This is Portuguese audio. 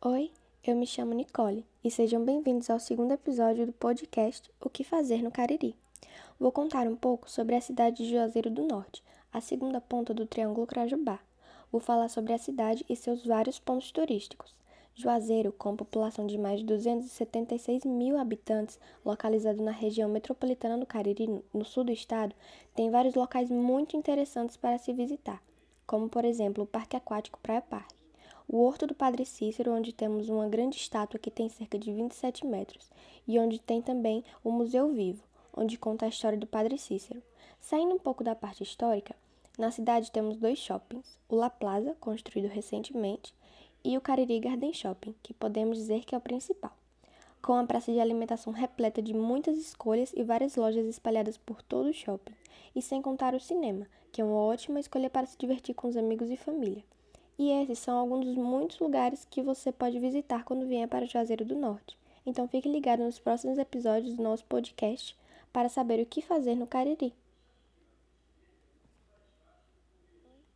Oi, eu me chamo Nicole e sejam bem-vindos ao segundo episódio do podcast O que Fazer no Cariri. Vou contar um pouco sobre a cidade de Juazeiro do Norte, a segunda ponta do Triângulo Crajubá. Vou falar sobre a cidade e seus vários pontos turísticos. Juazeiro, com população de mais de 276 mil habitantes, localizado na região metropolitana do Cariri, no sul do estado, tem vários locais muito interessantes para se visitar, como por exemplo o Parque Aquático Praia Parque o Horto do Padre Cícero, onde temos uma grande estátua que tem cerca de 27 metros, e onde tem também o Museu Vivo, onde conta a história do Padre Cícero. Saindo um pouco da parte histórica, na cidade temos dois shoppings, o La Plaza, construído recentemente, e o Cariri Garden Shopping, que podemos dizer que é o principal. Com a praça de alimentação repleta de muitas escolhas e várias lojas espalhadas por todo o shopping, e sem contar o cinema, que é uma ótima escolha para se divertir com os amigos e família. E esses são alguns dos muitos lugares que você pode visitar quando vier para Juazeiro do Norte. Então fique ligado nos próximos episódios do nosso podcast para saber o que fazer no Cariri.